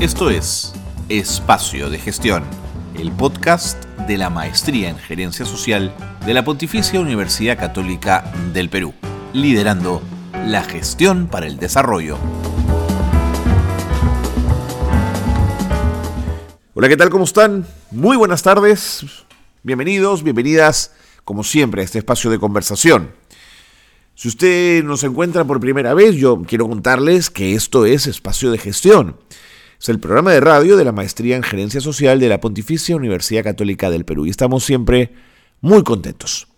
Esto es Espacio de Gestión, el podcast de la Maestría en Gerencia Social de la Pontificia Universidad Católica del Perú, liderando la gestión para el desarrollo. Hola, ¿qué tal? ¿Cómo están? Muy buenas tardes. Bienvenidos, bienvenidas, como siempre, a este espacio de conversación. Si usted nos encuentra por primera vez, yo quiero contarles que esto es Espacio de Gestión es el programa de radio de la Maestría en Gerencia Social de la Pontificia Universidad Católica del Perú. Y estamos siempre muy contentos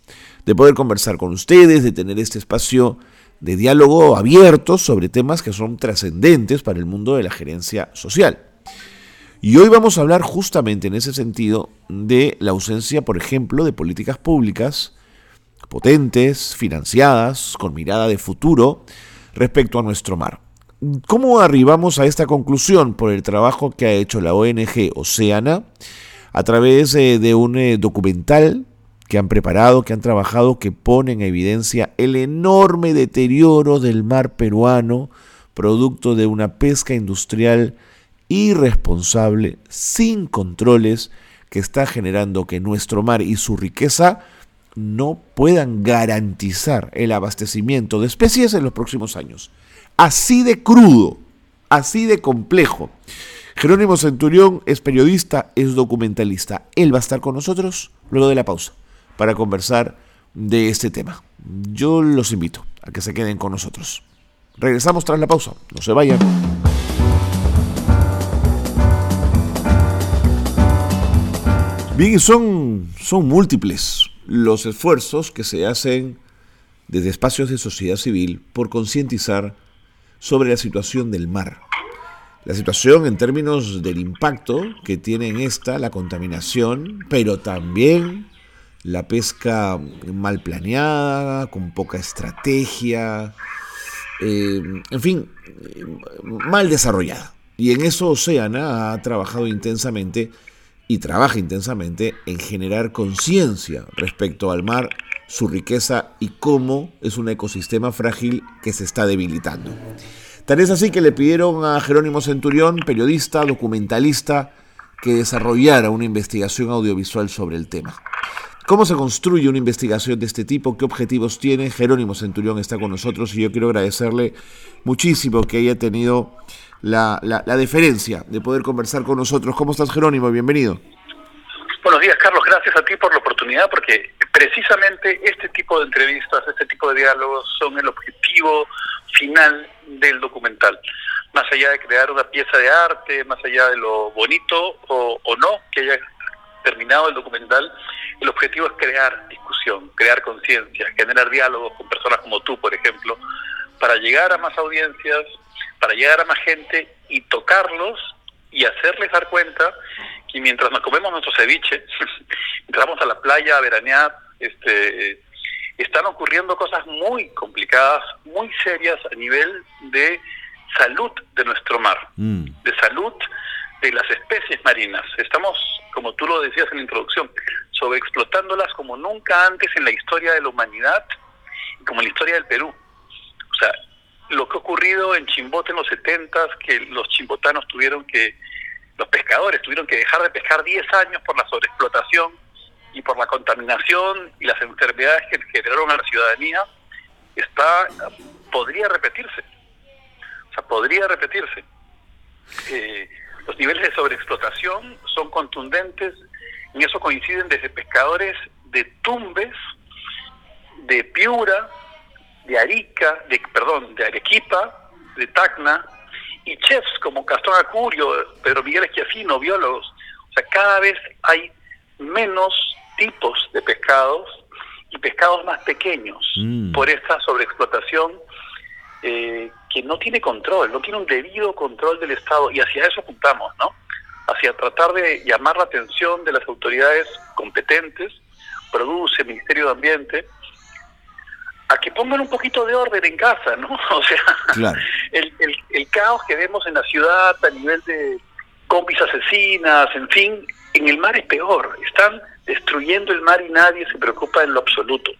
de poder conversar con ustedes, de tener este espacio de diálogo abierto sobre temas que son trascendentes para el mundo de la gerencia social. Y hoy vamos a hablar justamente en ese sentido de la ausencia, por ejemplo, de políticas públicas potentes, financiadas, con mirada de futuro respecto a nuestro mar. ¿Cómo arribamos a esta conclusión? Por el trabajo que ha hecho la ONG Oceana a través eh, de un eh, documental que han preparado, que han trabajado, que pone en evidencia el enorme deterioro del mar peruano, producto de una pesca industrial irresponsable, sin controles, que está generando que nuestro mar y su riqueza no puedan garantizar el abastecimiento de especies en los próximos años. Así de crudo, así de complejo. Jerónimo Centurión es periodista, es documentalista. Él va a estar con nosotros luego de la pausa para conversar de este tema. Yo los invito a que se queden con nosotros. Regresamos tras la pausa, no se vayan. Bien, son, son múltiples los esfuerzos que se hacen desde espacios de sociedad civil por concientizar sobre la situación del mar. La situación en términos del impacto que tiene en esta la contaminación, pero también la pesca mal planeada, con poca estrategia, eh, en fin, mal desarrollada. Y en eso Oceana ha trabajado intensamente y trabaja intensamente en generar conciencia respecto al mar su riqueza y cómo es un ecosistema frágil que se está debilitando. Tal es así que le pidieron a Jerónimo Centurión, periodista, documentalista, que desarrollara una investigación audiovisual sobre el tema. ¿Cómo se construye una investigación de este tipo? ¿Qué objetivos tiene? Jerónimo Centurión está con nosotros y yo quiero agradecerle muchísimo que haya tenido la, la, la deferencia de poder conversar con nosotros. ¿Cómo estás, Jerónimo? Bienvenido. Buenos días, Carlos. Gracias a ti por la oportunidad, porque precisamente este tipo de entrevistas, este tipo de diálogos son el objetivo final del documental. Más allá de crear una pieza de arte, más allá de lo bonito o, o no que haya terminado el documental, el objetivo es crear discusión, crear conciencia, generar diálogos con personas como tú, por ejemplo, para llegar a más audiencias, para llegar a más gente y tocarlos y hacerles dar cuenta y mientras nos comemos nuestro ceviche, entramos a la playa a veranear, este, están ocurriendo cosas muy complicadas, muy serias a nivel de salud de nuestro mar, mm. de salud de las especies marinas. Estamos, como tú lo decías en la introducción, sobreexplotándolas como nunca antes en la historia de la humanidad y como en la historia del Perú. O sea, lo que ha ocurrido en Chimbote en los 70, que los chimbotanos tuvieron que los pescadores tuvieron que dejar de pescar 10 años por la sobreexplotación y por la contaminación y las enfermedades que generaron a la ciudadanía, está podría repetirse. O sea, podría repetirse. Eh, los niveles de sobreexplotación son contundentes, y eso coinciden desde pescadores de Tumbes, de Piura, de Arica, de perdón, de Arequipa, de Tacna, y chefs como Gastón Acurio, Pedro Miguel Esquiafino, biólogos. O sea, cada vez hay menos tipos de pescados y pescados más pequeños mm. por esta sobreexplotación eh, que no tiene control, no tiene un debido control del Estado y hacia eso apuntamos, ¿no? Hacia tratar de llamar la atención de las autoridades competentes, produce Ministerio de Ambiente, a que pongan un poquito de orden en casa, ¿no? O sea, el, el, caos que vemos en la ciudad a nivel de combis asesinas, en fin, en el mar es peor. Están destruyendo el mar y nadie se preocupa en lo absoluto.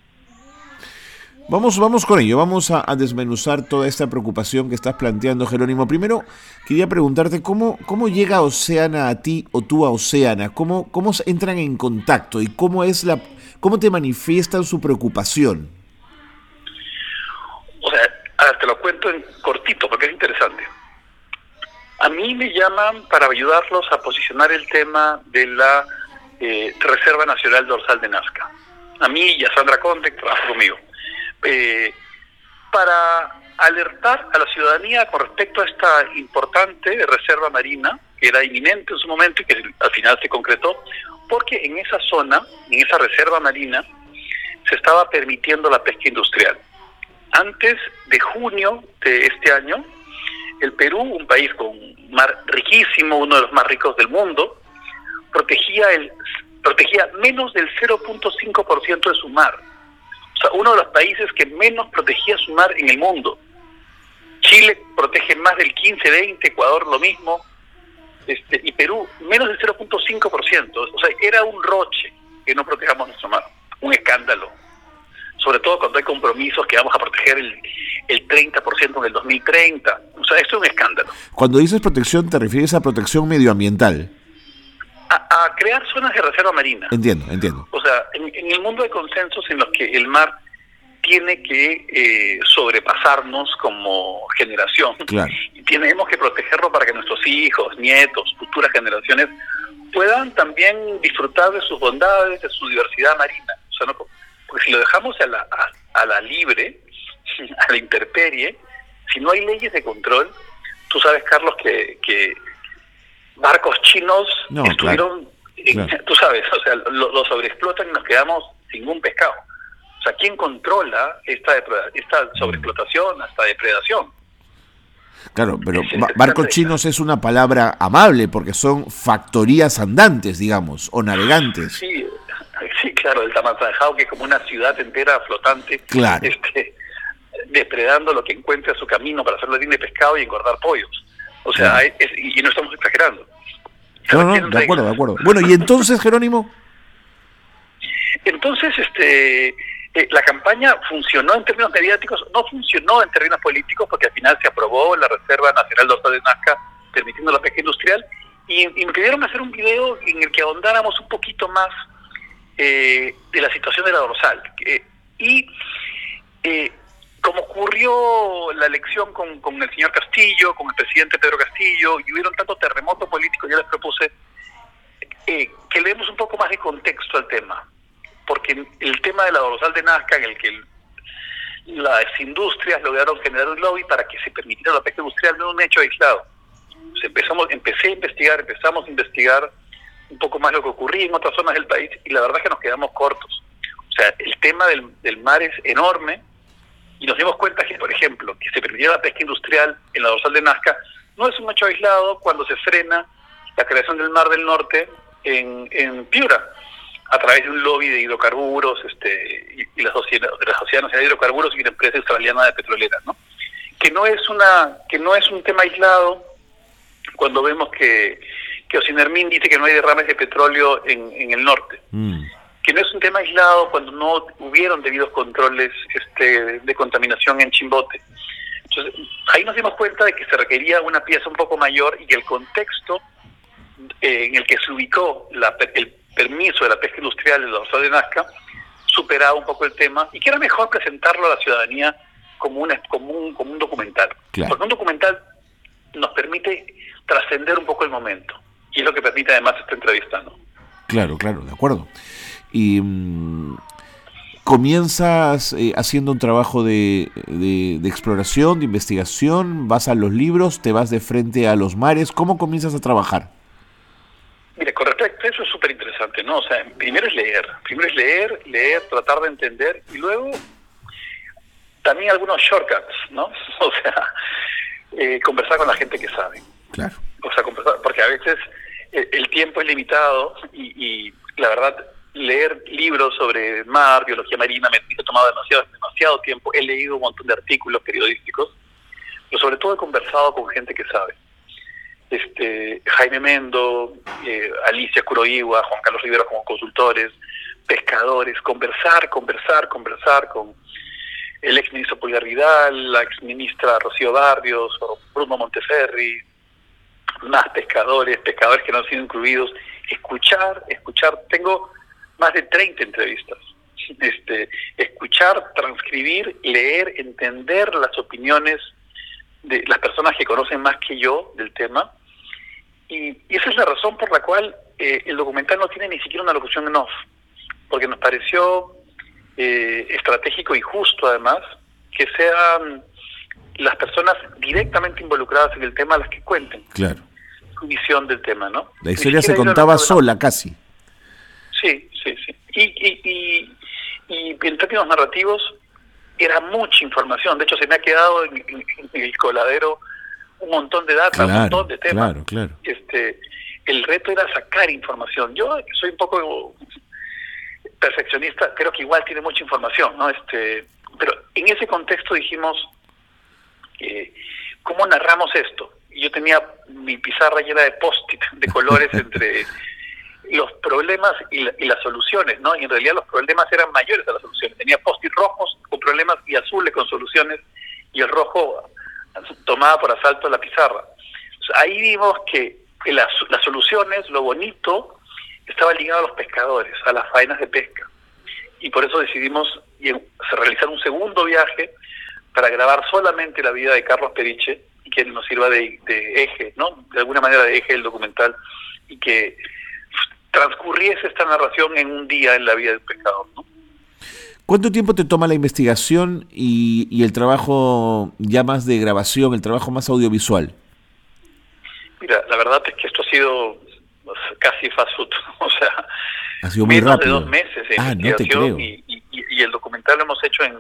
Vamos, vamos con ello, vamos a, desmenuzar toda esta preocupación que estás planteando, Jerónimo. Primero, quería preguntarte cómo, cómo llega Oceana a ti o tú a Oceana, cómo, cómo entran en contacto y cómo es la, cómo te manifiestan su preocupación. O sea, te lo cuento en cortito porque es interesante. A mí me llaman para ayudarlos a posicionar el tema de la eh, Reserva Nacional Dorsal de Nazca. A mí y a Sandra Conde, que trabaja conmigo. Eh, para alertar a la ciudadanía con respecto a esta importante reserva marina, que era inminente en su momento y que al final se concretó, porque en esa zona, en esa reserva marina, se estaba permitiendo la pesca industrial. Antes de junio de este año, el Perú, un país con mar riquísimo, uno de los más ricos del mundo, protegía el protegía menos del 0.5% de su mar uno de los países que menos protegía su mar en el mundo. Chile protege más del 15, 20, Ecuador lo mismo, este, y Perú menos del 0.5%. O sea, era un roche que no protejamos nuestro mar, un escándalo. Sobre todo cuando hay compromisos que vamos a proteger el, el 30% en el 2030. O sea, esto es un escándalo. Cuando dices protección, ¿te refieres a protección medioambiental? a, crear zonas de reserva marina. Entiendo, entiendo. O sea, en, el mundo hay consensos en los que el mar tiene que eh, sobrepasarnos como generación. Claro. Y tenemos que protegerlo para que nuestros hijos, nietos, futuras generaciones puedan también disfrutar de sus bondades, de su diversidad marina. O sea, no, porque si lo dejamos a la, a, la libre, a la intemperie, si no hay leyes de control, tú sabes, Carlos, que, que barcos chinos estuvieron, tú sabes, o sea, lo, sobreexplotan y nos quedamos sin un pescado. O sea, ¿quién controla esta, esta sobreexplotación, esta depredación? Claro, pero barcos chinos es una palabra amable porque son factorías andantes, digamos, o navegantes. Sí, sí claro, el Tamazanjao, que es como una ciudad entera flotante, claro. este, depredando lo que encuentre a su camino para hacerlo de pescado y engordar pollos. O sea, y no estamos exagerando. No, no, de acuerdo, de acuerdo. Bueno, y entonces, Jerónimo. Entonces, este, eh, la campaña funcionó en términos mediáticos, no funcionó en términos políticos, porque al final se aprobó la Reserva Nacional Dorsal de Nazca, permitiendo la pesca industrial, y, me pidieron hacer un video en el que ahondáramos un poquito más eh, de la situación de la dorsal. y eh, como ocurrió la elección con, el señor Castillo, con el presidente Pedro Castillo, y hubieron tanto terremoto político, yo les propuse eh, que le demos un poco más de contexto al tema, porque el tema de la dorsal de Nazca, en el que las industrias lograron generar un lobby para que se permitiera la pesca industrial, no un hecho aislado. empezamos, empecé a investigar, empezamos a investigar un poco más lo que ocurría en otras zonas del país, y la verdad es que nos quedamos cortos. O sea, el tema del, del mar es enorme, y nos dimos cuenta que, por ejemplo, que se perdiera la pesca industrial en la dorsal de Nazca no es un hecho aislado cuando se frena la creación del Mar del Norte en, en Piura a través de un lobby de hidrocarburos este, y, las, de las océanos de hidrocarburos y una empresa australiana de petrolera, ¿no? Que no es una que no es un tema aislado cuando vemos que que Ocinermin dice que no hay derrames de petróleo en, en el norte. Mm que no es un tema aislado cuando no hubieron debidos controles este, de contaminación en Chimbote. Entonces, ahí nos dimos cuenta de que se requería una pieza un poco mayor y que el contexto eh, en el que se ubicó la, el permiso de la pesca industrial de la Dorsal de Nazca superaba un poco el tema y que era mejor presentarlo a la ciudadanía como, una, como, un, como un documental. Porque un documental nos permite trascender un poco el momento y es lo que permite además esta entrevista. ¿no? Claro, claro, de acuerdo y mm, comienzas eh, haciendo un trabajo de, de, exploración, de investigación, vas a los libros, te vas de frente a los mares, ¿cómo comienzas a trabajar? Mire, con respecto a eso es súper interesante, ¿no? O sea, primero es leer, primero es leer, leer, tratar de entender y luego también algunos shortcuts, ¿no? O sea, eh, conversar con la gente que sabe. Claro. O sea, conversar, porque a veces el tiempo es limitado y, y la verdad leer libros sobre mar, biología marina, me, ha tomado demasiado, demasiado tiempo. He leído un montón de artículos periodísticos, pero sobre todo he conversado con gente que sabe. Este, Jaime Mendo, eh, Alicia Curoigua, Juan Carlos Rivera como consultores, pescadores, conversar, conversar, conversar con, el exministro Poliar Vidal, la exministra Rocío Barrios, o Bruno Monteferri, más pescadores, pescadores que no han sido incluidos, escuchar, escuchar, tengo más de 30 entrevistas, este, escuchar, transcribir, leer, entender las opiniones de las personas que conocen más que yo del tema, y, esa es la razón por la cual eh, el documental no tiene ni siquiera una locución en off, porque nos pareció eh, estratégico y justo además que sean las personas directamente involucradas en el tema las que cuenten. Claro. Su visión del tema, ¿no? La historia se contaba sola casi. Sí, sí, sí. Y, y, y, en términos narrativos era mucha información. De hecho, se me ha quedado en, el coladero un montón de datos, un montón de temas. Claro, claro. Este, el reto era sacar información. Yo soy un poco perfeccionista, creo que igual tiene mucha información, ¿no? Este, pero en ese contexto dijimos, eh, ¿cómo narramos esto? Y yo tenía mi pizarra llena de post-it, de colores entre los problemas y, las soluciones, ¿no? Y en realidad los problemas eran mayores a las soluciones. Tenía post-it rojos con problemas y azules con soluciones, y el rojo tomaba por asalto la pizarra. ahí vimos que las, las soluciones, lo bonito, estaba ligado a los pescadores, a las faenas de pesca. Y por eso decidimos realizar un segundo viaje para grabar solamente la vida de Carlos Periche y que nos sirva de, eje, ¿no? De alguna manera de eje del documental y que transcurriese esta narración en un día en la vida del pescador, ¿no? ¿Cuánto tiempo te toma la investigación y, y, el trabajo ya más de grabación, el trabajo más audiovisual? Mira, la verdad es que esto ha sido casi fast food, o sea, ha sido muy menos de dos meses de ah, investigación Y, el documental lo hemos hecho en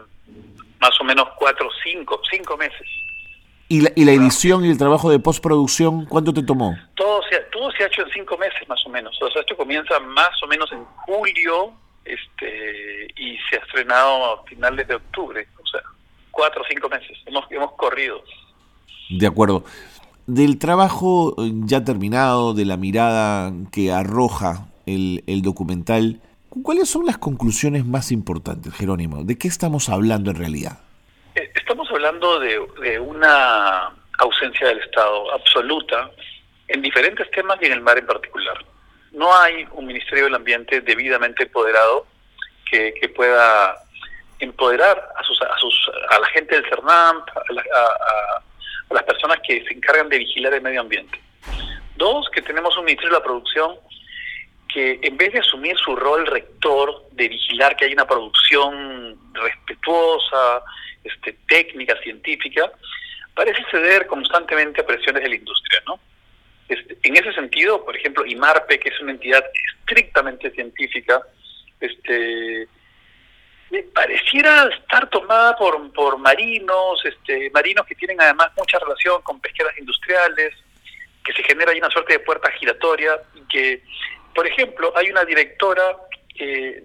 más o menos cuatro, cinco, cinco meses. ¿Y la, y la edición y el trabajo de postproducción, cuánto te tomó? Todo se, todo se ha hecho en cinco meses más o menos. O sea, esto comienza más o menos en julio este y se ha estrenado a finales de octubre. O sea, cuatro o cinco meses. Hemos, hemos corrido. De acuerdo del trabajo eh, ya terminado, de la mirada que arroja el, documental, ¿cuáles son las conclusiones más importantes, Jerónimo? ¿De qué estamos hablando en realidad? Estamos hablando de, una ausencia del Estado absoluta en diferentes temas y en el mar en particular. No hay un Ministerio del Ambiente debidamente empoderado que, pueda empoderar a, sus, a, sus, a la gente del CERNAMP, a, a las personas que se encargan de vigilar el medio ambiente. Dos, que tenemos un Ministerio de la Producción que en vez de asumir su rol rector de vigilar que hay una producción respetuosa, este, técnica, científica, parece ceder constantemente a presiones de la industria, ¿no? Este, en ese sentido, por ejemplo, IMARPE, que es una entidad estrictamente científica, este, pareciera estar tomada por, por marinos, este, marinos que tienen además mucha relación con pesqueras industriales, que se genera ahí una suerte de puerta giratoria, y que, por ejemplo, hay una directora eh,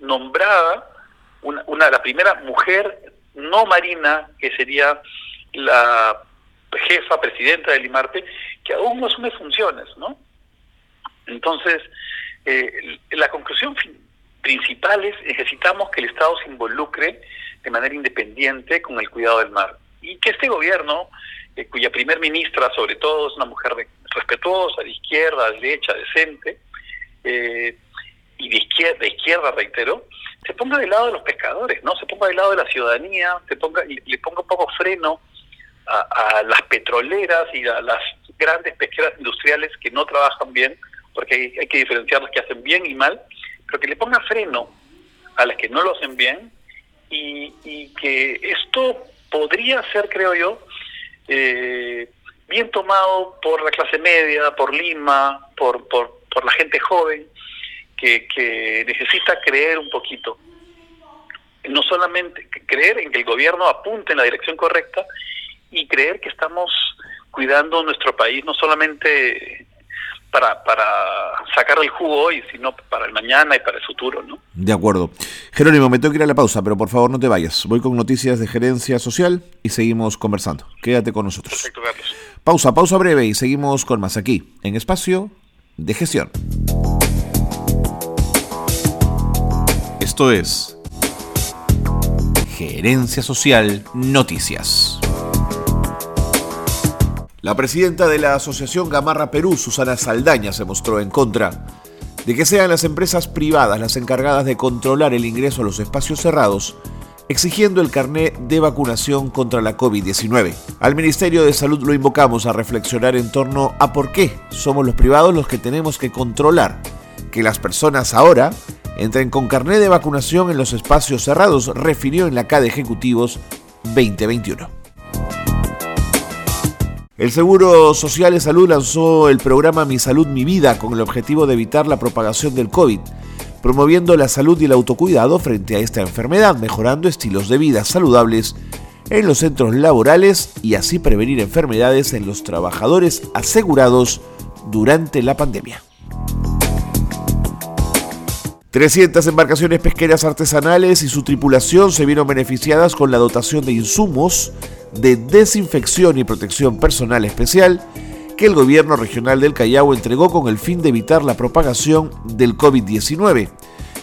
nombrada, una, una, la primera mujer no marina, que sería la jefa presidenta del IMARPE, que aún no asume funciones, ¿no? Entonces, eh, la conclusión principales, necesitamos que el Estado se involucre de manera independiente con el cuidado del mar. Y que este gobierno, eh, cuya primer ministra sobre todo es una mujer respetuosa, de izquierda, de derecha, decente, eh, y de izquierda, de izquierda, reitero, se ponga del lado de los pescadores, no se ponga del lado de la ciudadanía, se ponga le ponga un poco freno a, las petroleras y a las grandes pesqueras industriales que no trabajan bien, porque hay, hay que diferenciar las que hacen bien y mal, pero que le ponga freno a las que no lo hacen bien y, que esto podría ser, creo yo, eh, bien tomado por la clase media, por Lima, por, por, por la gente joven, que, que necesita creer un poquito. No solamente creer en que el gobierno apunte en la dirección correcta y creer que estamos cuidando nuestro país, no solamente para, para sacar el jugo hoy, sino para el mañana y para el futuro, ¿no? De acuerdo. Jerónimo, me tengo que ir a la pausa, pero por favor no te vayas. Voy con noticias de gerencia social y seguimos conversando. Quédate con nosotros. Perfecto, Carlos. Pausa, pausa breve y seguimos con más aquí, en Espacio de Gestión. Esto es Gerencia Social Noticias. La presidenta de la Asociación Gamarra Perú, Susana Saldaña, se mostró en contra de que sean las empresas privadas las encargadas de controlar el ingreso a los espacios cerrados, exigiendo el carné de vacunación contra la COVID-19. Al Ministerio de Salud lo invocamos a reflexionar en torno a por qué somos los privados los que tenemos que controlar que las personas ahora entren con carné de vacunación en los espacios cerrados, refirió en la CAD Ejecutivos 2021. El Seguro Social de Salud lanzó el programa Mi Salud, Mi Vida con el objetivo de evitar la propagación del COVID, promoviendo la salud y el autocuidado frente a esta enfermedad, mejorando estilos de vida saludables en los centros laborales y así prevenir enfermedades en los trabajadores asegurados durante la pandemia. 300 embarcaciones pesqueras artesanales y su tripulación se vieron beneficiadas con la dotación de insumos de desinfección y protección personal especial que el gobierno regional del Callao entregó con el fin de evitar la propagación del COVID-19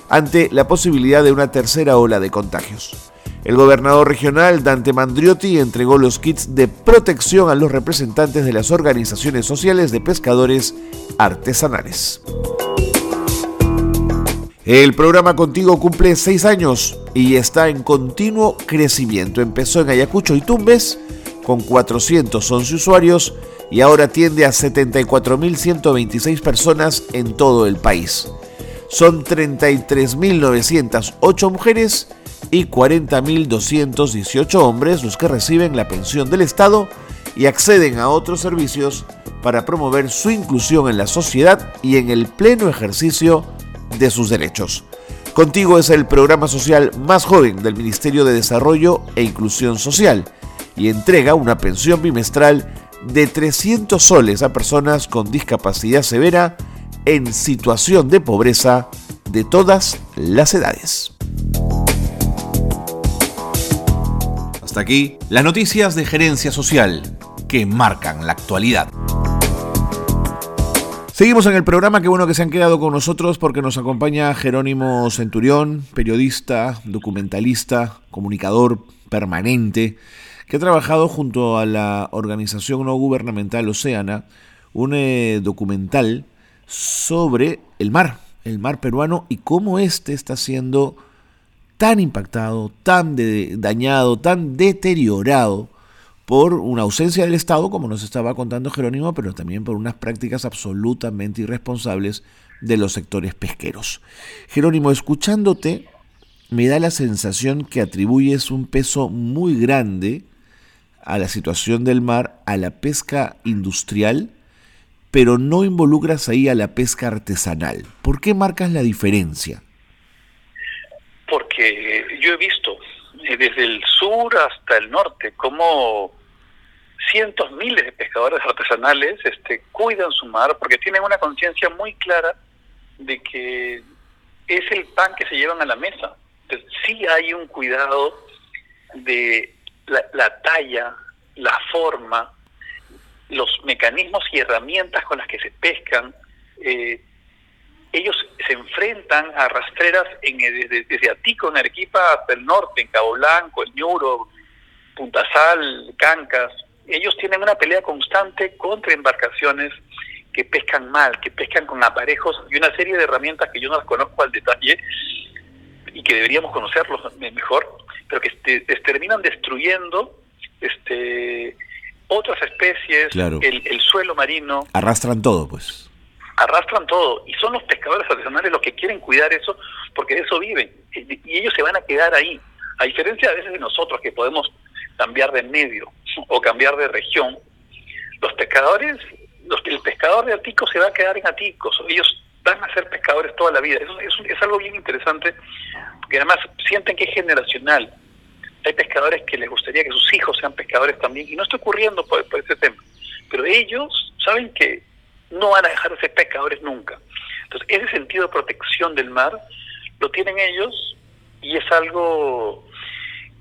ante la posibilidad de una tercera ola de contagios. El gobernador regional Dante Mandriotti entregó los kits de protección a los representantes de las organizaciones sociales de pescadores artesanales. El programa Contigo cumple seis años y está en continuo crecimiento. Empezó en Ayacucho y Tumbes con 411 usuarios y ahora atiende a 74.126 personas en todo el país. Son 33.908 mujeres y 40.218 hombres los que reciben la pensión del Estado y acceden a otros servicios para promover su inclusión en la sociedad y en el pleno ejercicio de sus derechos. Contigo es el programa social más joven del Ministerio de Desarrollo e Inclusión Social y entrega una pensión bimestral de 300 soles a personas con discapacidad severa en situación de pobreza de todas las edades. Hasta aquí las noticias de gerencia social que marcan la actualidad. Seguimos en el programa, qué bueno que se han quedado con nosotros porque nos acompaña Jerónimo Centurión, periodista, documentalista, comunicador permanente, que ha trabajado junto a la organización no gubernamental Oceana, un eh, documental sobre el mar, el mar peruano y cómo éste está siendo tan impactado, tan dañado, tan deteriorado por una ausencia del Estado, como nos estaba contando Jerónimo, pero también por unas prácticas absolutamente irresponsables de los sectores pesqueros. Jerónimo, escuchándote, me da la sensación que atribuyes un peso muy grande a la situación del mar, a la pesca industrial, pero no involucras ahí a la pesca artesanal. ¿Por qué marcas la diferencia? Porque yo he visto eh, desde el sur hasta el norte, como cientos, miles de pescadores artesanales este, cuidan su mar porque tienen una conciencia muy clara de que es el pan que se llevan a la mesa. Entonces, sí hay un cuidado de la, talla, la forma, los mecanismos y herramientas con las que se pescan. Eh, ellos se enfrentan a rastreras en, desde, desde Atico, en Arequipa, hasta el norte, en Cabo Blanco, El Ñuro, Punta Sal, Cancas. Ellos tienen una pelea constante contra embarcaciones que pescan mal, que pescan con aparejos y una serie de herramientas que yo no las conozco al detalle y que deberíamos conocerlos mejor, pero que terminan destruyendo este otras especies, el, el suelo marino. Arrastran todo, pues. Arrastran todo y son los pescadores artesanales los que quieren cuidar eso porque de eso viven y ellos se van a quedar ahí a diferencia a veces de nosotros que podemos cambiar de medio o cambiar de región los pescadores los, el pescador de Atico se va a quedar en Aticos ellos van a ser pescadores toda la vida. Es, algo bien interesante porque además sienten que es generacional. Hay pescadores que les gustaría que sus hijos sean pescadores también y no está ocurriendo por, por ese tema. Pero ellos saben que no van a dejar de ser pescadores nunca. Entonces, ese sentido de protección del mar lo tienen ellos y es algo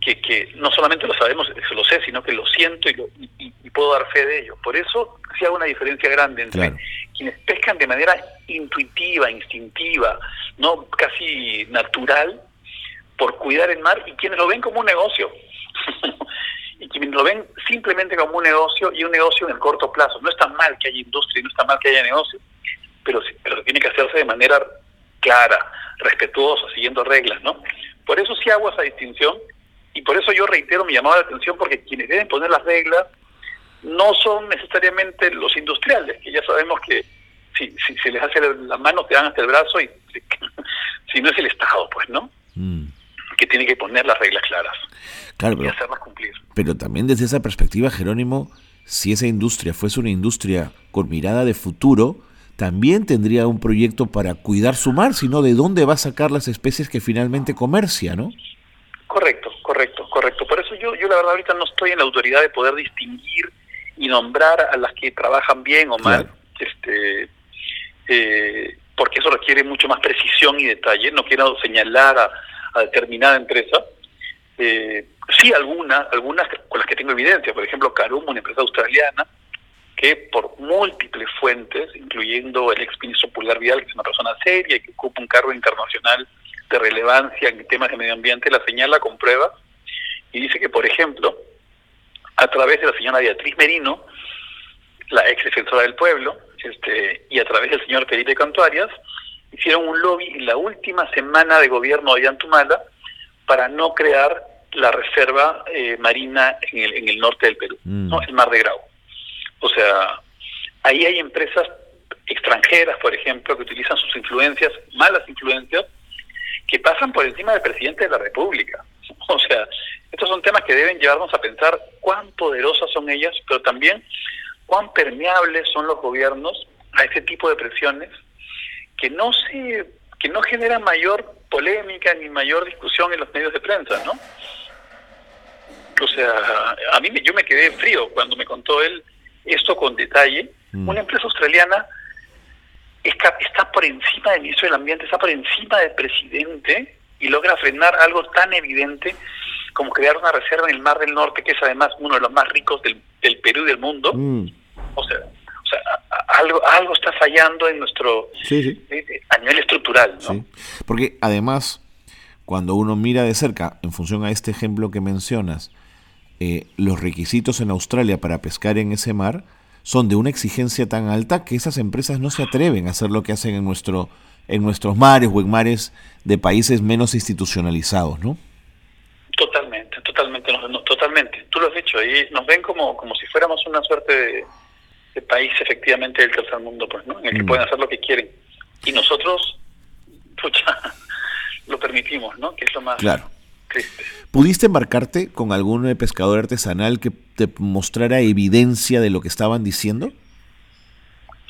que, que no solamente lo sabemos, eso lo sé, sino que lo siento y, lo, y, puedo dar fe de ello. Por eso sí hago una diferencia grande entre quienes pescan de manera intuitiva, instintiva, no casi natural, por cuidar el mar y quienes lo ven como un negocio. y quienes lo ven simplemente como un negocio y un negocio en el corto plazo. No está mal que haya industria, no está mal que haya negocio, pero, pero tiene que hacerse de manera clara, respetuosa, siguiendo reglas, ¿no? Por eso sí hago esa distinción y por eso yo reitero mi llamado de atención porque quienes deben poner las reglas no son necesariamente los industriales, que ya sabemos que si, si se les hace la mano te dan hasta el brazo y si no es el Estado, pues, ¿no? Mm. Que tiene que poner las reglas claras claro, y hacerlas cumplir. Pero también desde esa perspectiva, Jerónimo, si esa industria fuese una industria con mirada de futuro, también tendría un proyecto para cuidar su mar, sino de dónde va a sacar las especies que finalmente comercia, ¿no? Correcto, correcto. Por eso yo, yo la verdad ahorita no estoy en la autoridad de poder distinguir y nombrar a las que trabajan bien o mal, este, eh, porque eso requiere mucho más precisión y detalle. No quiero señalar a, determinada empresa. Eh, sí, algunas, algunas con las que tengo evidencia. Por ejemplo, Carum, una empresa australiana, que por múltiples fuentes, incluyendo el ex ministro Pulgar Vidal, que es una persona seria y que ocupa un cargo internacional de relevancia en temas de medio ambiente, la señala con pruebas y dice que, por ejemplo, a través de la señora Beatriz Merino, la ex defensora del pueblo, este, y a través del señor Felipe Cantuarias, hicieron un lobby en la última semana de gobierno de Yantumala para no crear la reserva eh, marina en el, en el norte del Perú, mm. ¿no? el Mar de Grau. O sea, ahí hay empresas extranjeras, por ejemplo, que utilizan sus influencias, malas influencias, que pasan por encima del presidente de la República. O sea, estos son temas que deben llevarnos a pensar cuán poderosas son ellas, pero también cuán permeables son los gobiernos a ese tipo de presiones que no se que no generan mayor polémica ni mayor discusión en los medios de prensa, ¿no? O sea, a mí yo me quedé frío cuando me contó él esto con detalle. Mm. Una empresa australiana está, está por encima del ministro del Ambiente, está por encima del presidente y logra frenar algo tan evidente como crear una reserva en el Mar del Norte, que es además uno de los más ricos del, Perú y del mundo. Mm. O sea, o sea algo, algo está fallando en nuestro... Eh, eh, a nivel estructural, ¿no? Porque además, cuando uno mira de cerca, en función a este ejemplo que mencionas, eh, los requisitos en Australia para pescar en ese mar son de una exigencia tan alta que esas empresas no se atreven a hacer lo que hacen en nuestro en nuestros mares o en mares de países menos institucionalizados, ¿no? Totalmente, totalmente, totalmente. Tú lo has dicho, y nos ven como, como si fuéramos una suerte de, país efectivamente del tercer mundo, pues, ¿no? En el que mm. pueden hacer lo que quieren. Y nosotros, pucha, lo permitimos, ¿no? Que es lo más claro. ¿Pudiste embarcarte con algún pescador artesanal que te mostrara evidencia de lo que estaban diciendo?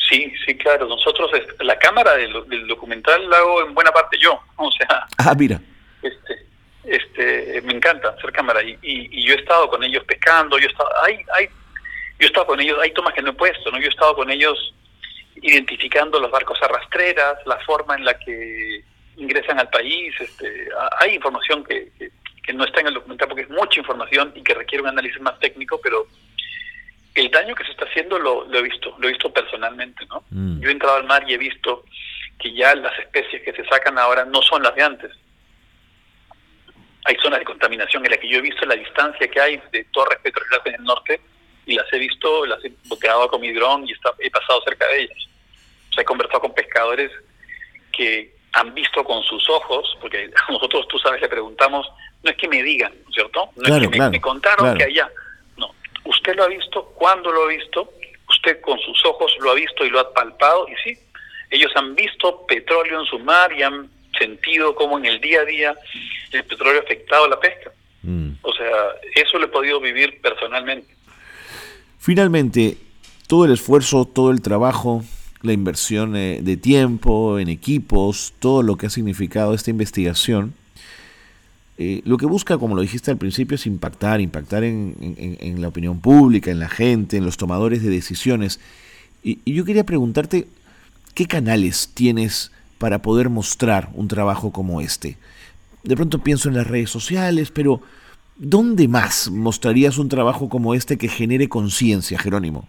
Sí, sí, claro. Nosotros, la cámara del, documental la hago en buena parte yo. O sea. Ah, mira. Este, este, me encanta hacer cámara y, y, yo he estado con ellos pescando. Yo he estado, hay, hay, yo he estado con ellos. Hay tomas que no he puesto, no. Yo he estado con ellos identificando los barcos arrastreras, la forma en la que ingresan al país. Este, hay información que, que, no está en el documental porque es mucha información y que requiere un análisis más técnico, pero el daño que se está haciendo lo, lo he visto, lo he visto personalmente, ¿no? Mm. Yo he entrado al mar y he visto que ya las especies que se sacan ahora no son las de antes. Hay zonas de contaminación en las que yo he visto la distancia que hay de torres petroleras en el norte y las he visto, las he boteado con mi dron y he pasado cerca de ellas. O sea, he conversado con pescadores que han visto con sus ojos, porque a nosotros, tú sabes, le preguntamos, no es que me digan, ¿cierto? No es que me, contaron que allá. No, usted lo ha visto, ¿cuándo lo ha visto? Usted con sus ojos lo ha visto y lo ha palpado, y sí, ellos han visto petróleo en su mar y han sentido cómo en el día a día el petróleo ha afectado la pesca. Mm. O sea, eso lo he podido vivir personalmente. Finalmente, todo el esfuerzo, todo el trabajo, la inversión eh, de tiempo, en equipos, todo lo que ha significado esta investigación, eh, lo que busca, como lo dijiste al principio, es impactar, impactar en, la opinión pública, en la gente, en los tomadores de decisiones. Y, yo quería preguntarte, ¿qué canales tienes para poder mostrar un trabajo como este? De pronto pienso en las redes sociales, pero ¿dónde más mostrarías un trabajo como este que genere conciencia, Jerónimo?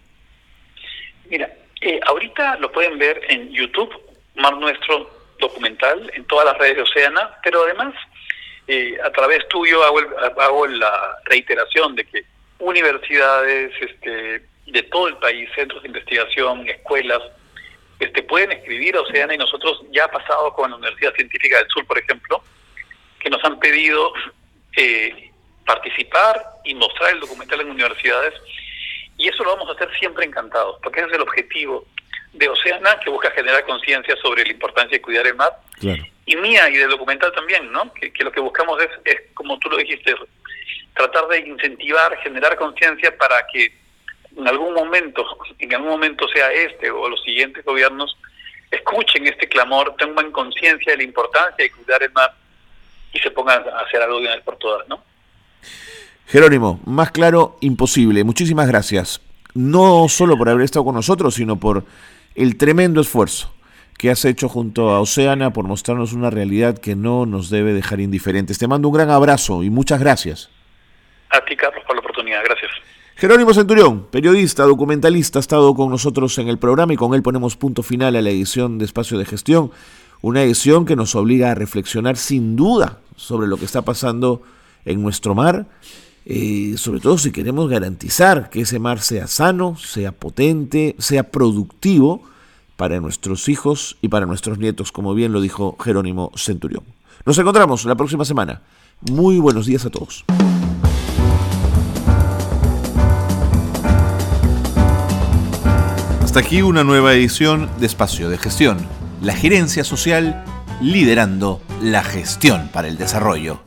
Mira, eh, ahorita lo pueden ver en YouTube, Mar Nuestro documental, en todas las redes de Oceana, pero además eh, a través tuyo hago, hago la reiteración de que universidades este, de todo el país, centros de investigación, escuelas, este, pueden escribir a Oceana y nosotros ya ha pasado con la Universidad Científica del Sur, por ejemplo, que nos han pedido eh, participar y mostrar el documental en universidades y eso lo vamos a hacer siempre encantados, porque ese es el objetivo de Oceana, que busca generar conciencia sobre la importancia de cuidar el mar, y mía y del documental también, ¿no? Que, lo que buscamos es, es, como tú lo dijiste, tratar de incentivar, generar conciencia para que en algún momento, en algún momento sea este o los siguientes gobiernos, escuchen este clamor, tengan conciencia de la importancia de cuidar el mar y se pongan a hacer algo de una vez por todas, ¿no? Jerónimo, más claro, imposible. Muchísimas gracias. No solo por haber estado con nosotros, sino por el tremendo esfuerzo que has hecho junto a Oceana por mostrarnos una realidad que no nos debe dejar indiferentes. Te mando un gran abrazo y muchas gracias. A ti, Carlos, por la oportunidad. Gracias. Jerónimo Centurión, periodista, documentalista, ha estado con nosotros en el programa y con él ponemos punto final a la edición de Espacio de Gestión, una edición que nos obliga a reflexionar sin duda sobre lo que está pasando en nuestro mar, eh, sobre todo si queremos garantizar que ese mar sea sano, sea potente, sea productivo para nuestros hijos y para nuestros nietos, como bien lo dijo Jerónimo Centurión. Nos encontramos la próxima semana. Muy buenos días a todos. Hasta aquí una nueva edición de Espacio de Gestión, la gerencia social liderando la gestión para el desarrollo.